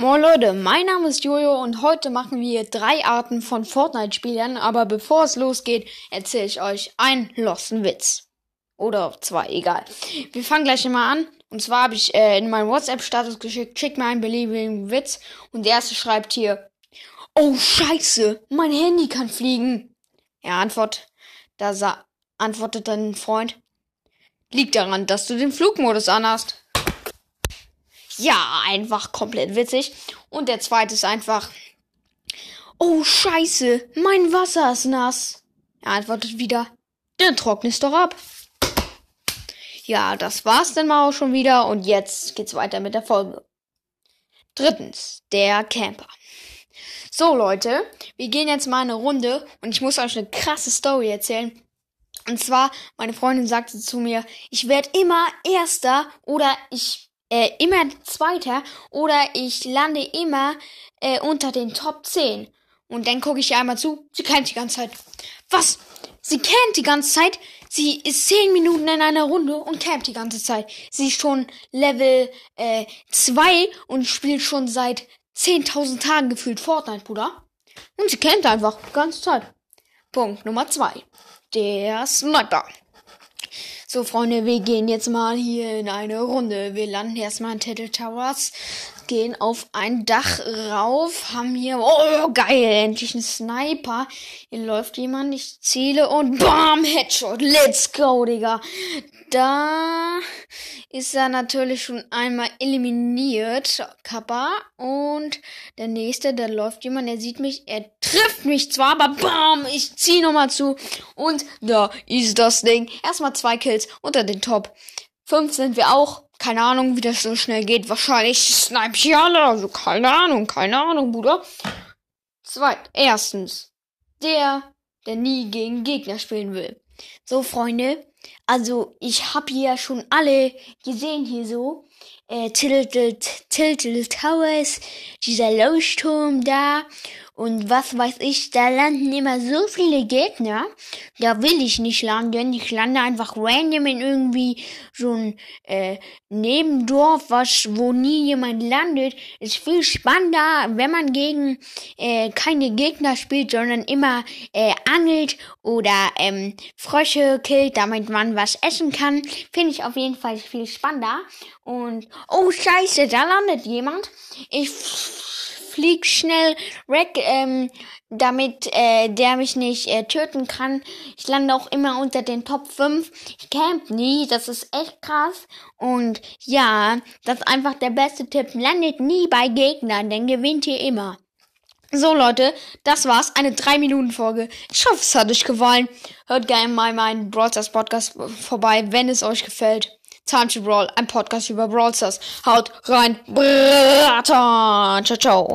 Moin Leute, mein Name ist Jojo und heute machen wir drei Arten von Fortnite-Spielern, aber bevor es losgeht, erzähle ich euch einen losten Witz. Oder zwei, egal. Wir fangen gleich mal an. Und zwar habe ich äh, in meinen WhatsApp-Status geschickt, schick mir einen beliebigen Witz. Und der erste schreibt hier, Oh scheiße, mein Handy kann fliegen. Er antwortet, da antwortet dein Freund, liegt daran, dass du den Flugmodus anhast. Ja, einfach komplett witzig. Und der zweite ist einfach, oh scheiße, mein Wasser ist nass. Er antwortet wieder, dann trocknest doch ab. Ja, das war's dann mal auch schon wieder und jetzt geht's weiter mit der Folge. Drittens, der Camper. So Leute, wir gehen jetzt mal eine Runde und ich muss euch eine krasse Story erzählen. Und zwar, meine Freundin sagte zu mir, ich werde immer Erster oder ich äh, immer Zweiter oder ich lande immer äh, unter den Top 10. Und dann gucke ich ihr einmal zu. Sie kennt die ganze Zeit. Was? Sie kennt die ganze Zeit? Sie ist 10 Minuten in einer Runde und campt die ganze Zeit. Sie ist schon Level äh, 2 und spielt schon seit 10.000 Tagen gefühlt Fortnite, Bruder. Und sie campt einfach die ganze Zeit. Punkt Nummer 2. Der Sniper. So, Freunde, wir gehen jetzt mal hier in eine Runde. Wir landen erstmal in Tattle Towers, gehen auf ein Dach rauf, haben hier, oh, geil, endlich ein Sniper. Hier läuft jemand, ich ziele und BAM, Headshot, let's go, Digga. Da ist er natürlich schon einmal eliminiert, Kappa. Und der nächste, da läuft jemand, der sieht mich, er trifft mich zwar, aber BAM, ich zieh nochmal zu. Und da ist das Ding. Erstmal zwei Kills unter den Top. Fünf sind wir auch. Keine Ahnung, wie das so schnell geht. Wahrscheinlich snipe ich alle. Also keine Ahnung, keine Ahnung, Bruder. Zweit, erstens, der, der nie gegen Gegner spielen will. So, Freunde, also ich hab hier schon alle gesehen hier so. Äh, Tilted Towers, dieser Leuchtturm da und was weiß ich, da landen immer so viele Gegner. Da will ich nicht landen. Ich lande einfach random in irgendwie so ein äh, Nebendorf, was, wo nie jemand landet. Ist viel spannender, wenn man gegen äh, keine Gegner spielt, sondern immer äh, angelt oder ähm, Frösche killt, damit man was essen kann. Finde ich auf jeden Fall viel spannender. Und oh scheiße, da landet jemand. Ich flieg schnell weg, ähm, damit äh, der mich nicht äh, töten kann. Ich lande auch immer unter den Top 5. Ich camp nie, das ist echt krass. Und ja, das ist einfach der beste Tipp. Landet nie bei Gegnern, denn gewinnt ihr immer. So Leute, das war's. Eine 3-Minuten-Folge. Ich hoffe, es hat euch gefallen. Hört gerne mal meinen Brawl Stars Podcast vorbei, wenn es euch gefällt. Time to Brawl, ein Podcast über Brawl Stars. Haut rein, Brata. Ciao, ciao.